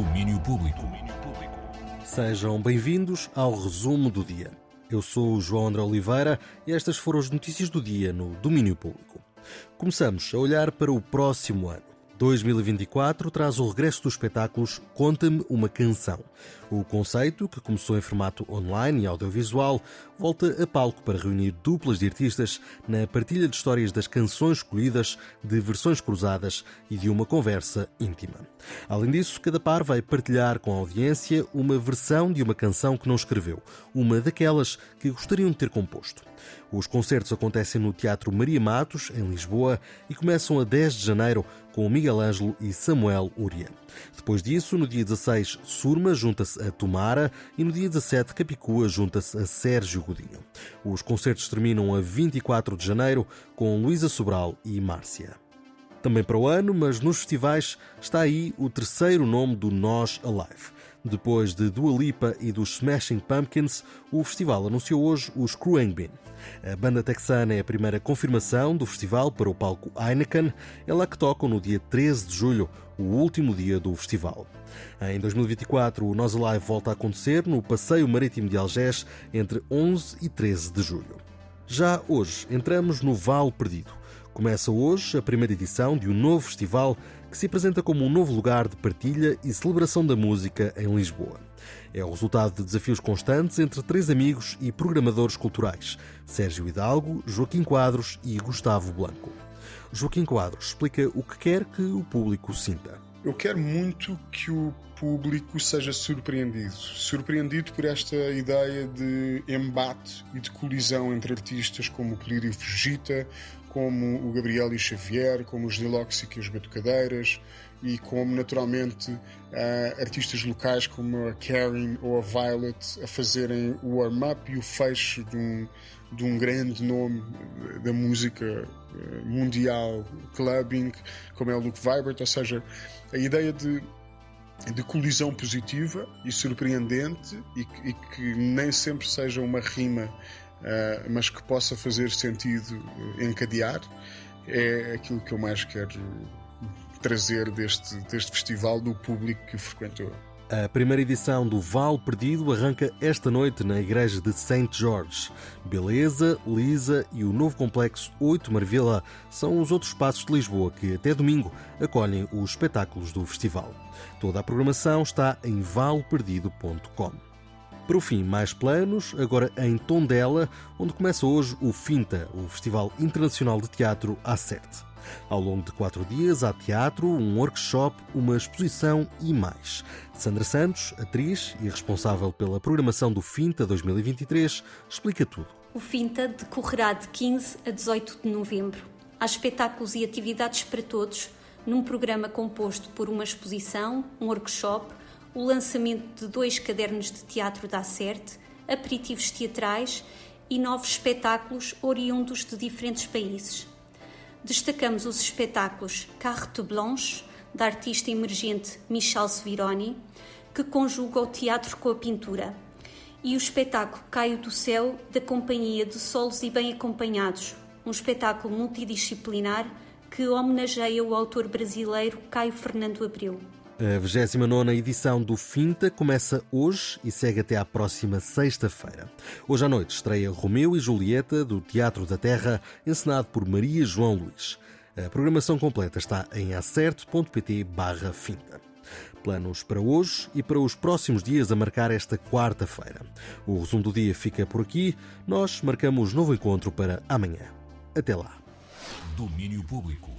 Domínio Público. Sejam bem-vindos ao resumo do dia. Eu sou o João André Oliveira e estas foram as notícias do dia no Domínio Público. Começamos a olhar para o próximo ano. 2024 traz o regresso dos espetáculos Conta-me uma Canção. O conceito, que começou em formato online e audiovisual, volta a palco para reunir duplas de artistas na partilha de histórias das canções escolhidas, de versões cruzadas e de uma conversa íntima. Além disso, cada par vai partilhar com a audiência uma versão de uma canção que não escreveu, uma daquelas que gostariam de ter composto. Os concertos acontecem no Teatro Maria Matos, em Lisboa, e começam a 10 de janeiro com Miguel Ângelo e Samuel Uria. Depois disso, no dia 16, Surma junta-se a Tomara e no dia 17, Capicua junta-se a Sérgio Godinho. Os concertos terminam a 24 de janeiro com Luísa Sobral e Márcia. Também para o ano, mas nos festivais está aí o terceiro nome do Nós Alive. Depois de Dua Lipa e dos Smashing Pumpkins, o festival anunciou hoje os Kruengbin. A banda texana é a primeira confirmação do festival para o palco Heineken. É lá que tocam no dia 13 de julho, o último dia do festival. Em 2024, o Nós Alive volta a acontecer no Passeio Marítimo de Algés entre 11 e 13 de julho. Já hoje entramos no Vale Perdido. Começa hoje a primeira edição de um novo festival que se apresenta como um novo lugar de partilha e celebração da música em Lisboa. É o resultado de desafios constantes entre três amigos e programadores culturais: Sérgio Hidalgo, Joaquim Quadros e Gustavo Blanco. Joaquim Quadros explica o que quer que o público sinta. Eu quero muito que o público seja surpreendido. Surpreendido por esta ideia de embate e de colisão entre artistas como o Polírio Fugita, como o Gabriel e Xavier, como os Deloxic e os Batucadeiras, e como naturalmente uh, artistas locais como a Karen ou a Violet a fazerem o warm-up e o fecho de um, de um grande nome da música uh, mundial, clubbing, como é o Luke Vibert, ou seja, a ideia de de colisão positiva e surpreendente e, e que nem sempre seja uma rima mas que possa fazer sentido encadear, é aquilo que eu mais quero trazer deste, deste festival do público que o frequentou. A primeira edição do Val Perdido arranca esta noite na igreja de St. George. Beleza, Lisa e o novo complexo 8 Marvila são os outros espaços de Lisboa que até domingo acolhem os espetáculos do festival. Toda a programação está em valperdido.com. Para o fim, mais planos, agora em Tondela, onde começa hoje o FINTA, o Festival Internacional de Teatro A7. Ao longo de quatro dias há teatro, um workshop, uma exposição e mais. Sandra Santos, atriz e responsável pela programação do FINTA 2023, explica tudo. O FINTA decorrerá de 15 a 18 de novembro. Há espetáculos e atividades para todos, num programa composto por uma exposição, um workshop, o lançamento de dois cadernos de teatro da Acerte, aperitivos teatrais e novos espetáculos oriundos de diferentes países. Destacamos os espetáculos Carte Blanche, da artista emergente Michel Svironi, que conjuga o teatro com a pintura, e o espetáculo Caio do Céu, da Companhia de Solos e Bem Acompanhados, um espetáculo multidisciplinar que homenageia o autor brasileiro Caio Fernando Abreu. A 29 edição do Finta começa hoje e segue até à próxima sexta-feira. Hoje à noite estreia Romeu e Julieta, do Teatro da Terra, encenado por Maria João Luís. A programação completa está em acerto.pt barra Finta. Planos para hoje e para os próximos dias a marcar esta quarta-feira. O resumo do dia fica por aqui. Nós marcamos novo encontro para amanhã. Até lá. Domínio Público.